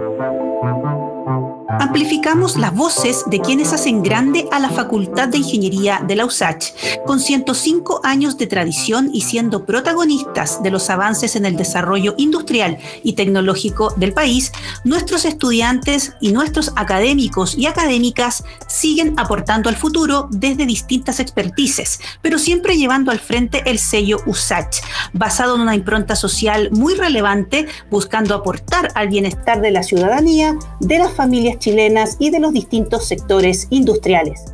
Thank you. Amplificamos las voces de quienes hacen grande a la Facultad de Ingeniería de la USACH, con 105 años de tradición y siendo protagonistas de los avances en el desarrollo industrial y tecnológico del país, nuestros estudiantes y nuestros académicos y académicas siguen aportando al futuro desde distintas expertices, pero siempre llevando al frente el sello USACH, basado en una impronta social muy relevante, buscando aportar al bienestar de la ciudadanía, de las familias chilenas y de los distintos sectores industriales.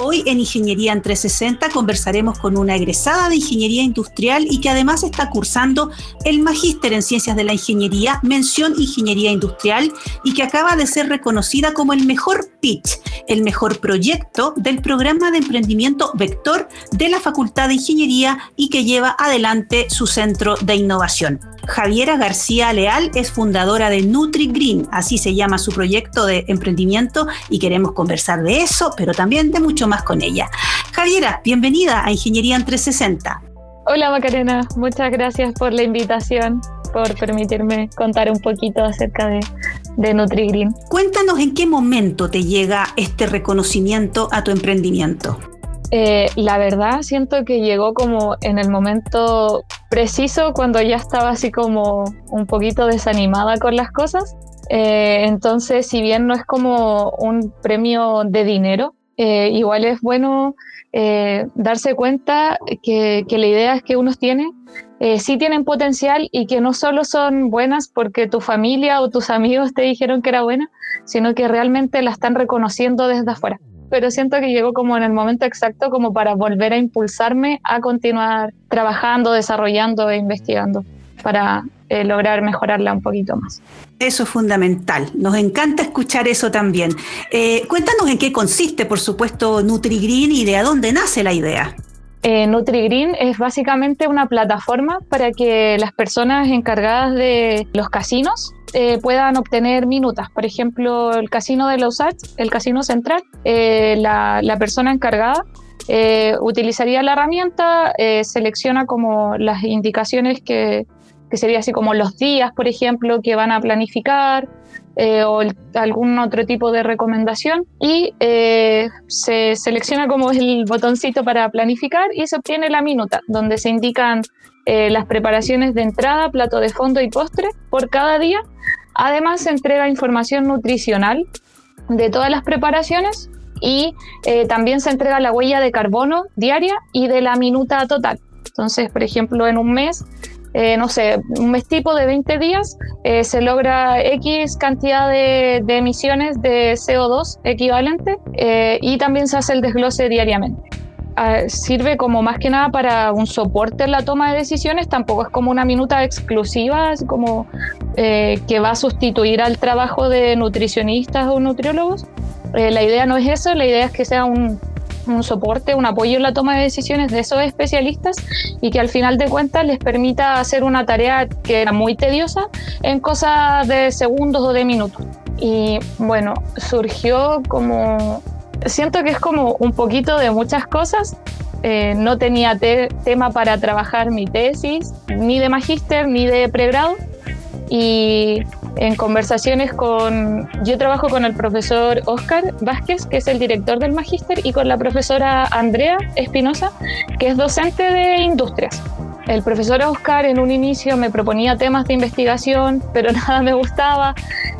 Hoy en Ingeniería en 360 conversaremos con una egresada de Ingeniería Industrial y que además está cursando el Magíster en Ciencias de la Ingeniería, mención Ingeniería Industrial, y que acaba de ser reconocida como el mejor pitch, el mejor proyecto del programa de emprendimiento Vector de la Facultad de Ingeniería y que lleva adelante su centro de innovación. Javiera García Leal es fundadora de NutriGreen, así se llama su proyecto de emprendimiento y queremos conversar de eso, pero también de mucho más con ella. Javiera, bienvenida a Ingeniería en 360. Hola Macarena, muchas gracias por la invitación, por permitirme contar un poquito acerca de, de NutriGreen. Cuéntanos en qué momento te llega este reconocimiento a tu emprendimiento. Eh, la verdad siento que llegó como en el momento preciso cuando ya estaba así como un poquito desanimada con las cosas. Eh, entonces, si bien no es como un premio de dinero, eh, igual es bueno darse cuenta que, que, la idea es que uno tiene sí tienen potencial y que no solo son buenas porque tu familia o tus amigos te dijeron que era buena, sino que realmente la están reconociendo desde afuera. Pero siento que llegó como en el momento exacto como para volver a impulsarme a continuar trabajando, desarrollando e investigando para eh, lograr mejorarla un poquito más. Eso es fundamental. Nos encanta escuchar eso también. Eh, cuéntanos en qué consiste, por supuesto, NutriGreen y de dónde nace la idea. Eh, NutriGreen es básicamente una plataforma para que las personas encargadas de los casinos eh, puedan obtener minutas. Por ejemplo, el casino de Lausach, el casino central, eh, la, persona encargada utilizaría la herramienta, selecciona como las indicaciones que, que sería así como los días, por ejemplo, que van a planificar, eh, o algún otro tipo de recomendación y eh, se selecciona como el botoncito para planificar y se obtiene la minuta, donde se indican eh, las preparaciones de entrada, plato de fondo y postre por cada día. Además se entrega información nutricional de todas las preparaciones y también se entrega la huella de carbono diaria y de la minuta total. Entonces, por ejemplo, en un mes eh, no sé, un mes tipo de 20 días, eh, se logra X cantidad de, emisiones de CO2 equivalente eh, y también se hace el desglose diariamente. Ah, sirve como más que nada para un soporte en la toma de decisiones, tampoco es como una minuta exclusiva, es como que va a sustituir al trabajo de nutricionistas o nutriólogos. la idea no es eso, la idea es que sea un, un soporte, un apoyo en la toma de decisiones de esos especialistas y que al final de cuentas les permita hacer una tarea que era muy tediosa en cosas de segundos o de minutos. Y bueno, surgió como, siento que es como un poquito de muchas cosas. Eh, no tenía tema para trabajar mi tesis, ni de magíster, ni de pregrado. Y en conversaciones con, yo trabajo con el profesor Oscar Vázquez, que es el director del magíster, y con la profesora Andrea Espinosa, que es docente de industrias. El profesor Oscar en un inicio me proponía temas de investigación, pero nada me gustaba.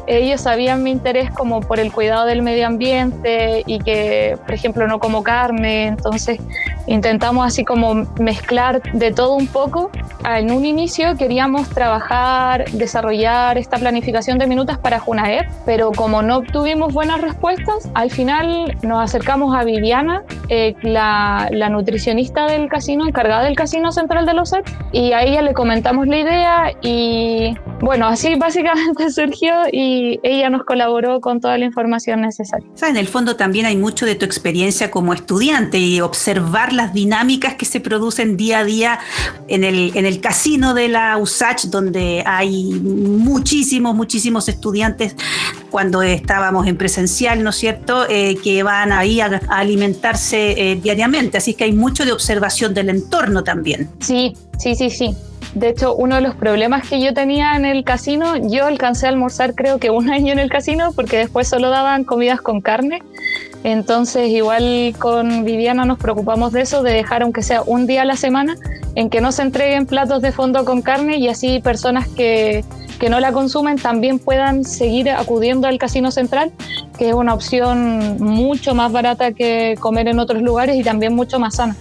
Ellos sabían mi interés como por el cuidado del medio ambiente y que, por ejemplo, no como carne. Entonces intentamos así como mezclar de todo un poco. En un inicio queríamos trabajar, desarrollar esta planificación de minutas para Junaed, pero como no obtuvimos buenas respuestas, al final nos acercamos a Viviana, eh, la, la, nutricionista del casino, encargada del casino central de los y a ella le comentamos la idea y bueno, así básicamente surgió y ella nos colaboró con toda la información necesaria. en el fondo también hay mucho de tu experiencia como estudiante y observar las dinámicas que se producen día a día en el, en el casino de la USACH, donde hay muchísimos, muchísimos estudiantes cuando estábamos en presencial, ¿no es cierto?, eh, que van ahí a, alimentarse eh, diariamente. Así que hay mucho de observación del entorno también. Sí, sí, sí, sí. De hecho, uno de los problemas que yo tenía en el casino, yo alcancé a almorzar creo que un año en el casino porque después solo daban comidas con carne. Entonces, igual con Viviana nos preocupamos de eso, de dejar aunque sea un día a la semana en que no se entreguen platos de fondo con carne y así personas que, que no la consumen también puedan seguir acudiendo al Casino Central, que es una opción mucho más barata que comer en otros lugares y también mucho más sana.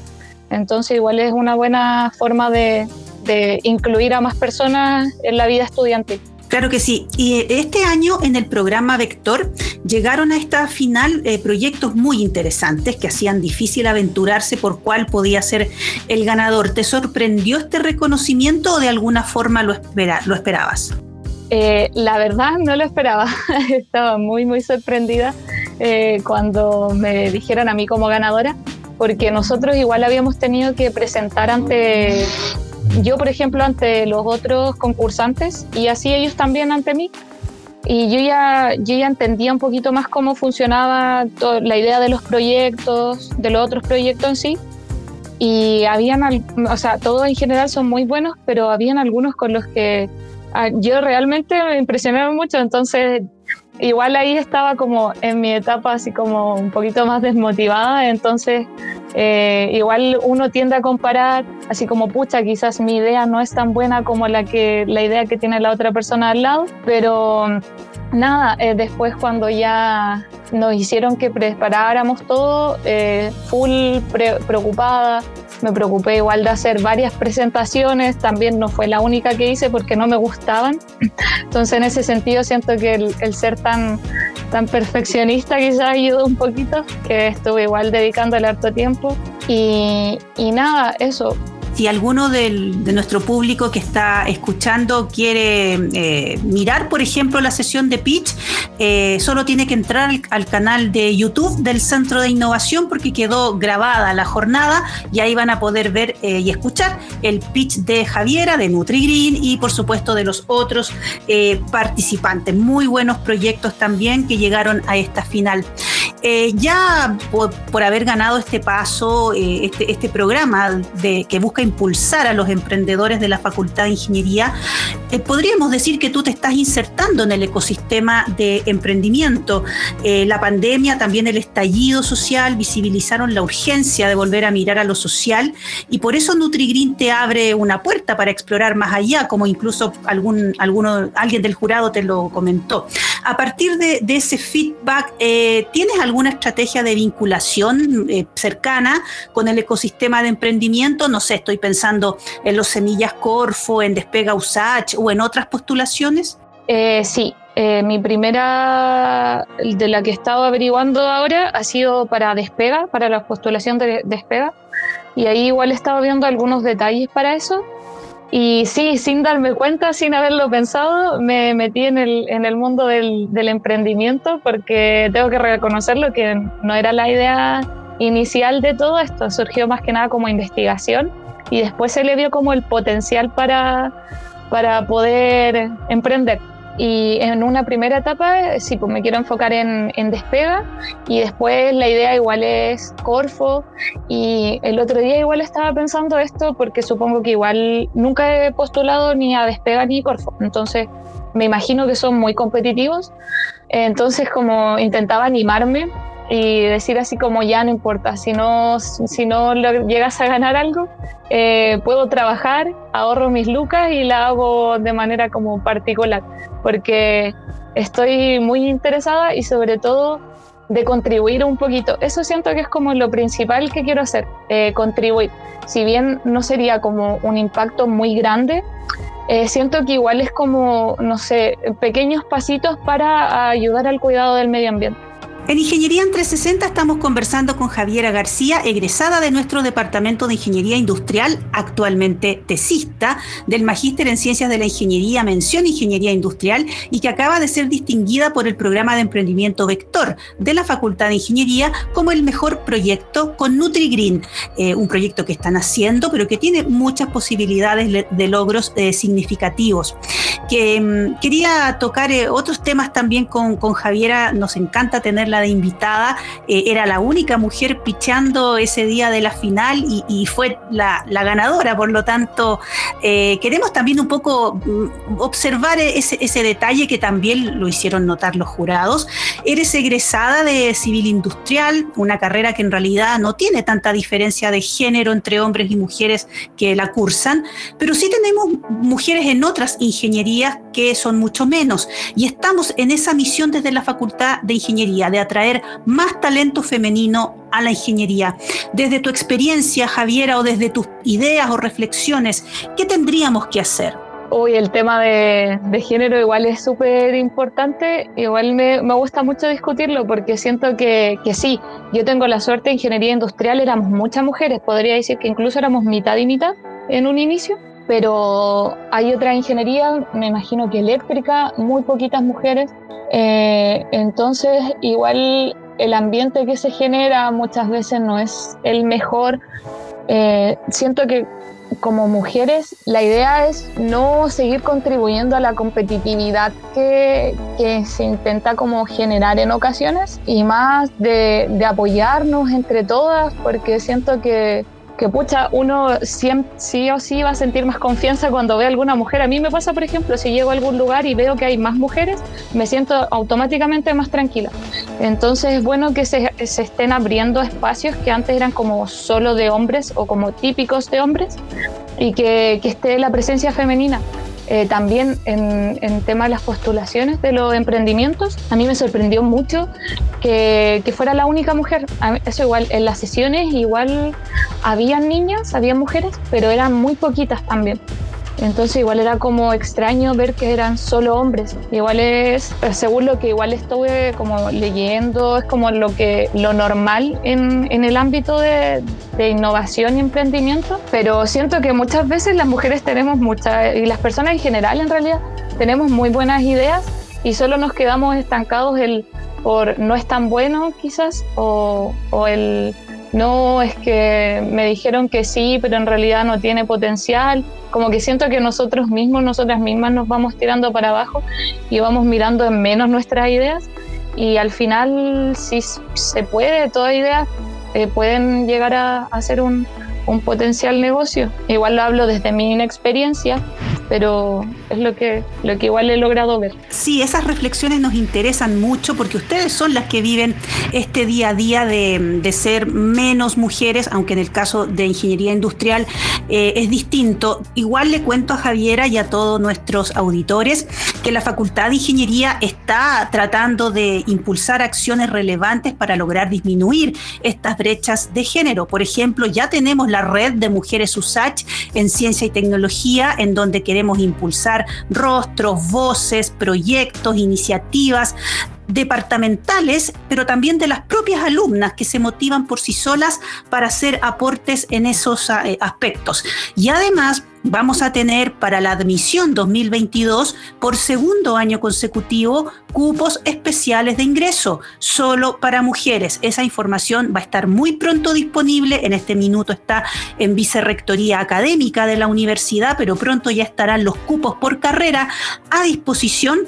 Entonces, igual es una buena forma de, de incluir a más personas en la vida estudiantil. Claro que sí. Y este año en el programa Vector llegaron a esta final eh, proyectos muy interesantes que hacían difícil aventurarse por cuál podía ser el ganador. ¿Te sorprendió este reconocimiento o de alguna forma lo, lo esperabas? Eh, la verdad no lo esperaba. Estaba muy, muy sorprendida eh, cuando me dijeron a mí como ganadora, porque nosotros igual habíamos tenido que presentar ante yo, por ejemplo, ante los otros concursantes y así ellos también ante mí. Y yo ya, yo ya entendía un poquito más cómo funcionaba la idea de los proyectos, de los otros proyectos en sí. Y habían, o sea, todos en general son muy buenos, pero habían algunos con los que ah, yo realmente me impresionaron mucho. Entonces, igual ahí estaba como en mi etapa así como un poquito más desmotivada. Entonces, eh, igual uno tiende a comparar, así como, pucha, quizás mi idea no es tan buena como la, que, la idea que tiene la otra persona al lado, pero nada, eh, después cuando ya nos hicieron que preparáramos todo, eh, full preocupada, me preocupé igual de hacer varias presentaciones, también no fue la única que hice porque no me gustaban, entonces en ese sentido siento que el, el ser tan tan perfeccionista quizás ayudó un poquito, que estuve igual dedicando el harto tiempo. Y, y nada, eso, si alguno de nuestro público que está escuchando quiere eh, mirar, por ejemplo, la sesión de pitch, eh, solo tiene que entrar al, canal de YouTube del Centro de Innovación porque quedó grabada la jornada y ahí van a poder ver eh, y escuchar el pitch de Javiera, de NutriGreen y por supuesto de los otros participantes. Muy buenos proyectos también que llegaron a esta final. ya por, haber ganado este paso, este, este programa de, que busca impulsar a los emprendedores de la Facultad de Ingeniería, eh, podríamos decir que tú te estás insertando en el ecosistema de emprendimiento. Eh, la pandemia, también el estallido social visibilizaron la urgencia de volver a mirar a lo social y por eso NutriGreen te abre una puerta para explorar más allá, como incluso algún, alguno, alguien del jurado te lo comentó. A partir de, ese feedback, eh, ¿tienes alguna estrategia de vinculación cercana con el ecosistema de emprendimiento? No sé, estoy pensando en los semillas Corfo, en Despega USACH o en otras postulaciones? Eh, sí, eh, mi primera, de la que he estado averiguando ahora, ha sido para Despega, para la postulación de Despega. Y ahí igual he estado viendo algunos detalles para eso. Y sí, sin darme cuenta, sin haberlo pensado, me metí en el, en el mundo del, del emprendimiento porque tengo que reconocerlo que no era la idea inicial de todo esto, surgió más que nada como investigación y después se le vio como el potencial para, para poder emprender. Y en una primera etapa, sí, pues me quiero enfocar en, en, Despega y después la idea igual es Corfo y el otro día igual estaba pensando esto porque supongo que igual nunca he postulado ni a Despega ni Corfo, entonces me imagino que son muy competitivos, entonces como intentaba animarme y decir así como ya no importa, si no, si no llegas a ganar algo, eh, puedo trabajar, ahorro mis lucas y la hago de manera como particular, porque estoy muy interesada y sobre todo de contribuir un poquito. Eso siento que es como lo principal que quiero hacer, eh, contribuir. Si bien no sería como un impacto muy grande, eh, siento que igual es como, no sé, pequeños pasitos para ayudar al cuidado del medio ambiente. En Ingeniería en 360 estamos conversando con Javiera García, egresada de nuestro Departamento de Ingeniería Industrial, actualmente tesista del Magíster en Ciencias de la Ingeniería, mención Ingeniería Industrial, y que acaba de ser distinguida por el programa de emprendimiento Vector de la Facultad de Ingeniería como el mejor proyecto con NutriGreen, eh, un proyecto que están haciendo, pero que tiene muchas posibilidades de logros eh, significativos. Mm, quería tocar eh, otros temas también con Javiera, nos encanta tenerla tenerla de invitada. Eh, era la única mujer pichando ese día de la final y, fue la, ganadora. Por lo tanto, eh, queremos también un poco mm, observar ese, ese detalle que también lo hicieron notar los jurados. Eres egresada de civil industrial, una carrera que en realidad no tiene tanta diferencia de género entre hombres y mujeres que la cursan, pero sí tenemos mujeres en otras ingenierías que son mucho menos. Y estamos en esa misión desde la Facultad de Ingeniería, de atraer más talento femenino a la ingeniería. Desde tu experiencia, Javiera, o desde tus ideas o reflexiones, ¿qué tendríamos que hacer? Hoy el tema de, género igual es súper importante, igual me, me, gusta mucho discutirlo porque siento que, que, sí, yo tengo la suerte de ingeniería industrial, éramos muchas mujeres, podría decir que incluso éramos mitad y mitad en un inicio, pero hay otra ingeniería, me imagino que eléctrica, muy poquitas mujeres, eh, entonces igual el ambiente que se genera muchas veces no es el mejor. Eh, siento que como mujeres la idea es no seguir contribuyendo a la competitividad que, se intenta como generar en ocasiones y más de apoyarnos entre todas porque siento que que pucha, uno siempre, sí o sí va a sentir más confianza cuando ve a alguna mujer. A mí me pasa, por ejemplo, si llego a algún lugar y veo que hay más mujeres, me siento automáticamente más tranquila. Entonces es bueno que se, se estén abriendo espacios que antes eran como solo de hombres o como típicos de hombres y que, que esté la presencia femenina. Eh, también en, en tema de las postulaciones de los emprendimientos, a mí me sorprendió mucho que, que fuera la única mujer. eso igual, en las sesiones igual habían niñas, había mujeres, pero eran muy poquitas también. Entonces igual era como extraño ver que eran solo hombres. Igual es, según lo que igual estuve como leyendo, es como lo que lo normal en, en el ámbito de, de, innovación y emprendimiento. Pero siento que muchas veces las mujeres tenemos muchas, y las personas en general en realidad, tenemos muy buenas ideas y solo nos quedamos estancados el por no es tan bueno quizás o, o el no, es que me dijeron que sí, pero en realidad no tiene potencial. Como que siento que nosotros mismos, nosotras mismas nos vamos tirando para abajo y vamos mirando en menos nuestras ideas. Y al final, si se puede, todas ideas eh, pueden llegar a, a ser un, un potencial negocio. Igual lo hablo desde mi inexperiencia, pero es lo que, lo que igual he logrado ver. Sí, esas reflexiones nos interesan mucho porque ustedes son las que viven este día a día de, de ser menos mujeres, aunque en el caso de ingeniería industrial eh, es distinto. Igual le cuento a Javiera y a todos nuestros auditores que la Facultad de Ingeniería está tratando de impulsar acciones relevantes para lograr disminuir estas brechas de género. Por ejemplo, ya tenemos la red de mujeres USACH en ciencia y tecnología, en donde queremos impulsar rostros, voces, proyectos, iniciativas departamentales, pero también de las propias alumnas que se motivan por sí solas para hacer aportes en esos eh, aspectos. Y además vamos a tener para la admisión 2022 por segundo año consecutivo cupos especiales de ingreso solo para mujeres. Esa información va a estar muy pronto disponible. En este minuto está en Vicerrectoría Académica de la universidad, pero pronto ya estarán los cupos por carrera a disposición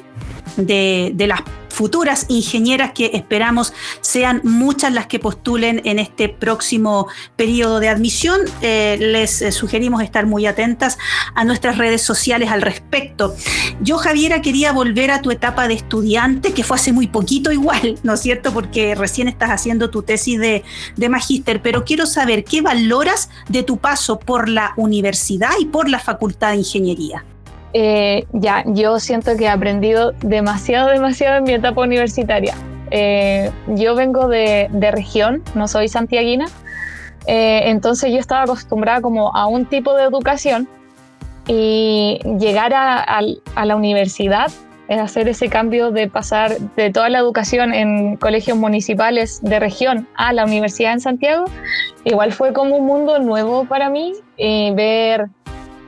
de, de las futuras ingenieras que esperamos sean muchas las que postulen en este próximo periodo de admisión. Eh, les eh, sugerimos estar muy atentas a nuestras redes sociales al respecto. Yo, Javiera, quería volver a tu etapa de estudiante, que fue hace muy poquito igual, ¿no es cierto? Porque recién estás haciendo tu tesis de, de magíster, pero quiero saber qué valoras de tu paso por la universidad y por la Facultad de Ingeniería. Eh, ya, yo siento que he aprendido demasiado, demasiado en mi etapa universitaria. Eh, yo vengo de, de, región, no soy santiaguina, eh, entonces yo estaba acostumbrada como a un tipo de educación y llegar a, a, a la universidad hacer ese cambio de pasar de toda la educación en colegios municipales de región a la universidad en Santiago, igual fue como un mundo nuevo para mí y ver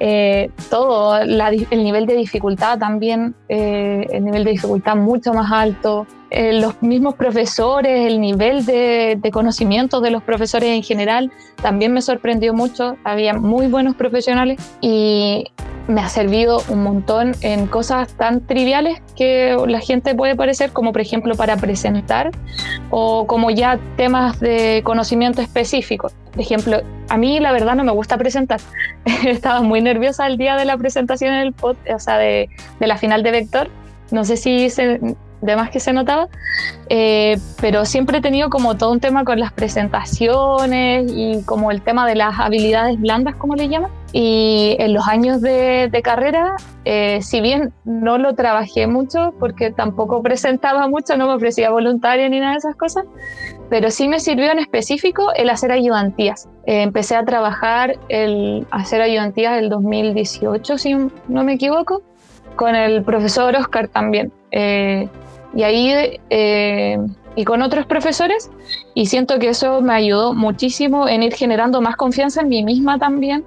eh, todo, el nivel de dificultad también, eh, el nivel de dificultad mucho más alto, eh, los mismos profesores, el nivel de, de, conocimiento de los profesores en general, también me sorprendió mucho, había muy buenos profesionales y me ha servido un montón en cosas tan triviales que la gente puede parecer, como por ejemplo para presentar o como ya temas de conocimiento específico. Por ejemplo, a mí la verdad no me gusta presentar. Estaba muy nerviosa el día de la presentación en el pod, o sea, de, de la final de Vector. No sé si se, de más que se notaba, eh, pero siempre he tenido como todo un tema con las presentaciones y como el tema de las habilidades blandas, como le llaman. Y en los años de, carrera, eh, si bien no lo trabajé mucho, porque tampoco presentaba mucho, no me ofrecía voluntaria ni nada de esas cosas, pero sí me sirvió en específico el hacer ayudantías. Eh, empecé a trabajar el hacer ayudantías el 2018, si no me equivoco, con el profesor Oscar también. Y ahí, eh, y con otros profesores, y siento que eso me ayudó muchísimo en ir generando más confianza en mí misma también,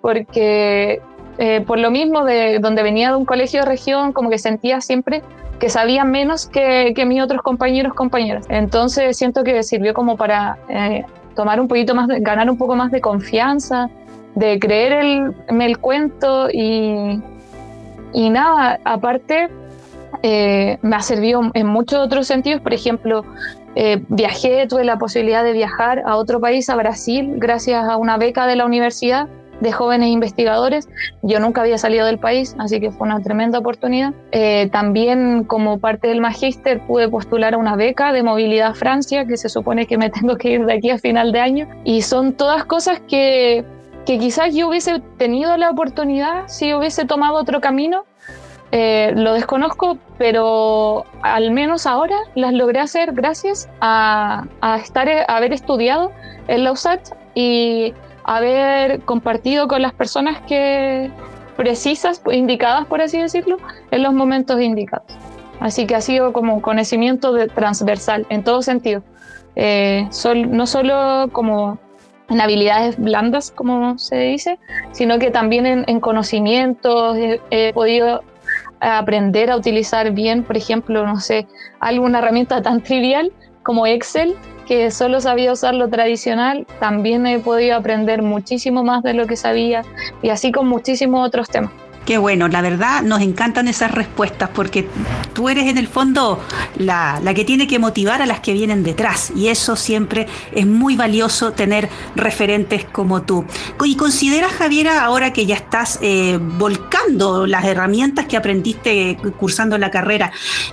porque eh, por lo mismo de donde venía de un colegio de región, como que sentía siempre que sabía menos que, que mis otros compañeros, compañeras. Entonces siento que sirvió como para eh, tomar un poquito más, de, ganar un poco más de confianza, de creer el, el cuento y, y nada, aparte eh, me ha servido en muchos otros sentidos. Por ejemplo, eh, viajé, tuve la posibilidad de viajar a otro país, a Brasil, gracias a una beca de la universidad de jóvenes investigadores. Yo nunca había salido del país, así que fue una tremenda oportunidad. Eh, también como parte del magíster pude postular a una beca de movilidad a Francia, que se supone que me tengo que ir de aquí a final de año. Y son todas cosas que, que quizás yo hubiese tenido la oportunidad si hubiese tomado otro camino, eh, lo desconozco, pero al menos ahora las logré hacer gracias a, estar, a haber estudiado en la USAT y haber compartido con las personas que precisas, indicadas por así decirlo, en los momentos indicados. Así que ha sido como conocimiento de, transversal en todo sentido. Eh, no solo como en habilidades blandas, como se dice, sino que también en, conocimientos. he podido aprender a utilizar bien, por ejemplo, no sé, alguna herramienta tan trivial como Excel, que solo sabía usar lo tradicional, también he podido aprender muchísimo más de lo que sabía y así con muchísimos otros temas. Qué bueno, la verdad nos encantan esas respuestas porque tú eres en el fondo la, que tiene que motivar a las que vienen detrás y eso siempre es muy valioso tener referentes como tú. Y consideras, Javiera, ahora que ya estás eh, volcando las herramientas que aprendiste cursando la carrera,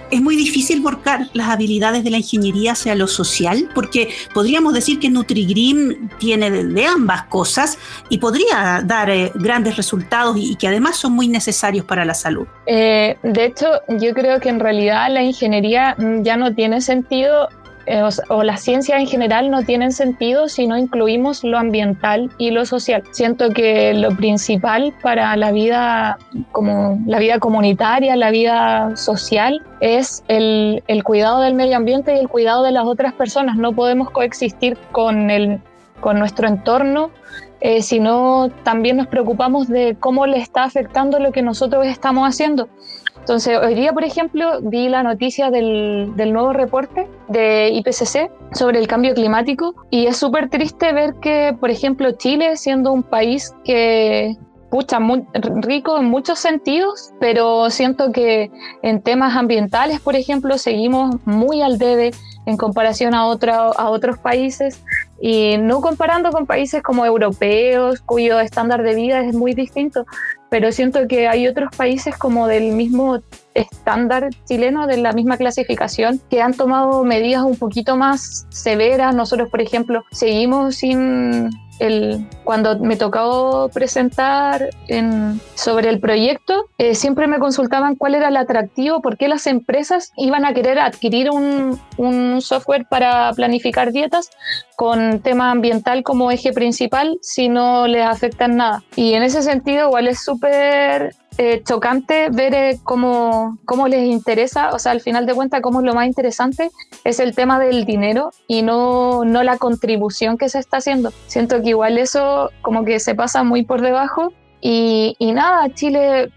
es muy difícil volcar las habilidades de la ingeniería hacia lo social porque podríamos decir que NutriGreen tiene de, ambas cosas y podría dar eh, grandes resultados y que además son muy necesarios para la salud. Eh, de hecho, yo creo que en realidad la ingeniería mm, ya no tiene sentido eh, o, la ciencia en general no tienen sentido si no incluimos lo ambiental y lo social. Siento que lo principal para la vida como la vida comunitaria, la vida social es el cuidado del medio ambiente y el cuidado de las otras personas. No podemos coexistir con el con nuestro entorno eh, sino también nos preocupamos de cómo le está afectando lo que nosotros estamos haciendo. Entonces, hoy día, por ejemplo, vi la noticia del, nuevo reporte de IPCC sobre el cambio climático y es súper triste ver que, por ejemplo, Chile, siendo un país que, pucha, muy rico en muchos sentidos, pero siento que en temas ambientales, por ejemplo, seguimos muy al debe en comparación a otros países y no comparando con países como europeos, cuyo estándar de vida es muy distinto, pero siento que hay otros países como del mismo estándar chileno, de la misma clasificación, que han tomado medidas un poquito más severas. Nosotros, por ejemplo, seguimos sin el, cuando me tocó presentar en, sobre el proyecto, eh, siempre me consultaban cuál era el atractivo, por qué las empresas iban a querer adquirir un, un software para planificar dietas con tema ambiental como eje principal si no les afecta en nada. Y en ese sentido igual es súper eh, chocante ver eh, cómo, cómo, les interesa, o sea, al final de cuentas, cómo es lo más interesante es el tema del dinero y no, no la contribución que se está haciendo. Siento que igual eso como que se pasa muy por debajo y, y nada, Chile,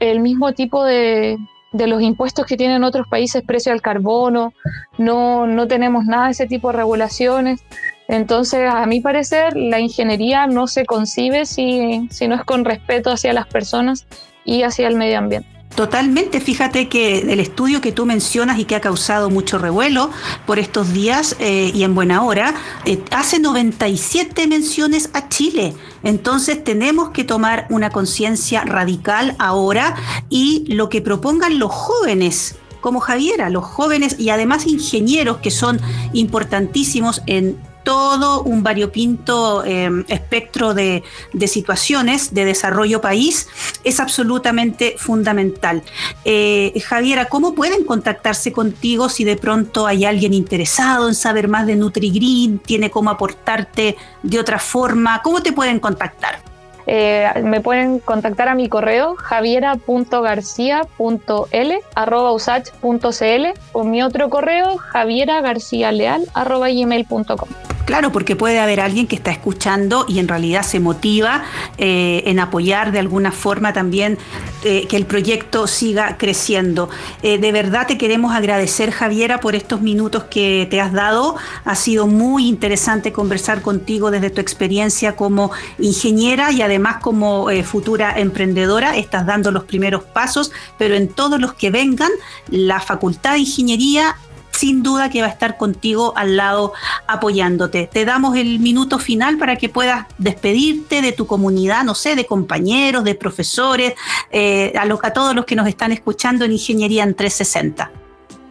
el mismo tipo de, de los impuestos que tienen otros países, precio al carbono, no, no tenemos nada de ese tipo de regulaciones. Entonces, a mi parecer, la ingeniería no se concibe si, si no es con respeto hacia las personas y hacia el medio ambiente. Totalmente, fíjate que el estudio que tú mencionas y que ha causado mucho revuelo por estos días eh, y en buena hora, eh, hace 97 menciones a Chile. Entonces tenemos que tomar una conciencia radical ahora y lo que propongan los jóvenes como Javiera, los jóvenes y además ingenieros que son importantísimos en todo un variopinto em, espectro de, situaciones de desarrollo país es absolutamente fundamental. Eh, Javiera, ¿cómo pueden contactarse contigo si de pronto hay alguien interesado en saber más de NutriGreen, tiene cómo aportarte de otra forma? ¿Cómo te pueden contactar? Eh, me pueden contactar a mi correo javiera.garcia.l o mi otro correo javieragacialeal.gmail.com. Claro, porque puede haber alguien que está escuchando y en realidad se motiva eh, en apoyar de alguna forma también eh, que el proyecto siga creciendo. Eh, de verdad te queremos agradecer, Javiera, por estos minutos que te has dado. Ha sido muy interesante conversar contigo desde tu experiencia como ingeniera y además como futura emprendedora. Estás dando los primeros pasos, pero en todos los que vengan, la Facultad de Ingeniería sin duda que va a estar contigo al lado apoyándote. Te damos el minuto final para que puedas despedirte de tu comunidad, no sé, de compañeros, de profesores, eh, a, todos los que nos están escuchando en Ingeniería en 360.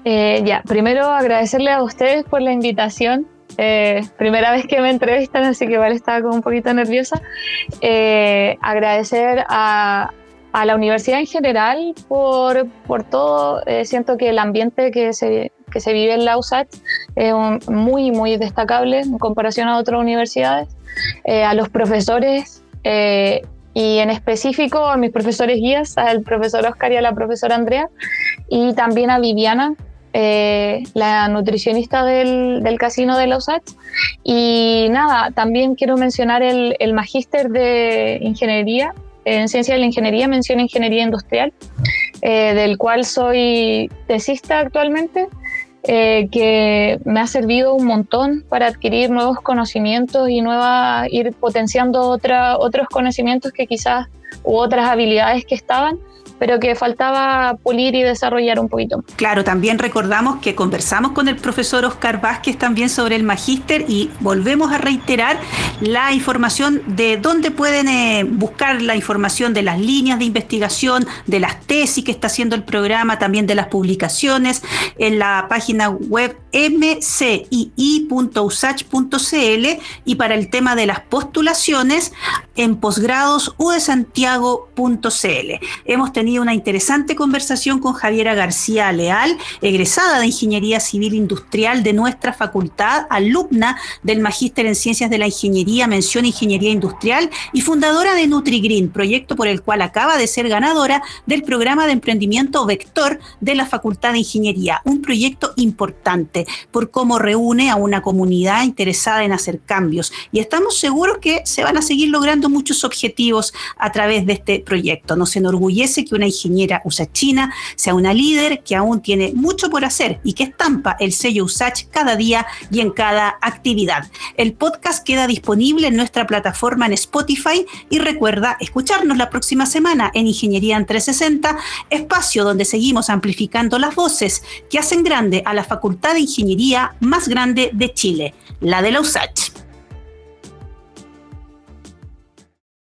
Eh, ya, primero agradecerle a ustedes por la invitación. Eh, primera vez que me entrevistan, así que igual estaba como un poquito nerviosa. agradecer a, a la universidad en general por, por todo. siento que el ambiente que se, que se vive en la USACH es muy, muy destacable en comparación a otras universidades. Eh, a los profesores eh, y en específico a mis profesores guías, al profesor Oscar y a la profesora Andrea, y también a Viviana, eh, la nutricionista del, del, casino de la USACH. Y nada, también quiero mencionar el, el magíster de ingeniería, en ciencia de la ingeniería, mención ingeniería industrial, del cual soy tesista actualmente eh, que me ha servido un montón para adquirir nuevos conocimientos y nueva, ir potenciando otra, otros conocimientos que quizás u otras habilidades que estaban pero que faltaba pulir y desarrollar un poquito. Claro, también recordamos que conversamos con el profesor Oscar Vázquez también sobre el magíster y volvemos a reiterar la información de dónde pueden eh, buscar la información de las líneas de investigación, de las tesis que está haciendo el programa, también de las publicaciones en la página web mcii.usach.cl y para el tema de las postulaciones en posgradosudesantiago.cl. Hemos tenido una interesante conversación con Javiera García Leal, egresada de Ingeniería Civil Industrial de nuestra facultad, alumna del Magíster en Ciencias de la Ingeniería, mención Ingeniería Industrial y fundadora de NutriGreen, proyecto por el cual acaba de ser ganadora del programa de emprendimiento Vector de la Facultad de Ingeniería, un proyecto importante por cómo reúne a una comunidad interesada en hacer cambios y estamos seguros que se van a seguir logrando muchos objetivos a través de este proyecto. Nos enorgullece una ingeniera usachina sea una líder que aún tiene mucho por hacer y que estampa el sello USACH cada día y en cada actividad. El podcast queda disponible en nuestra plataforma en Spotify y recuerda escucharnos la próxima semana en Ingeniería en 360, espacio donde seguimos amplificando las voces que hacen grande a la Facultad de Ingeniería más grande de Chile, la de la USACH.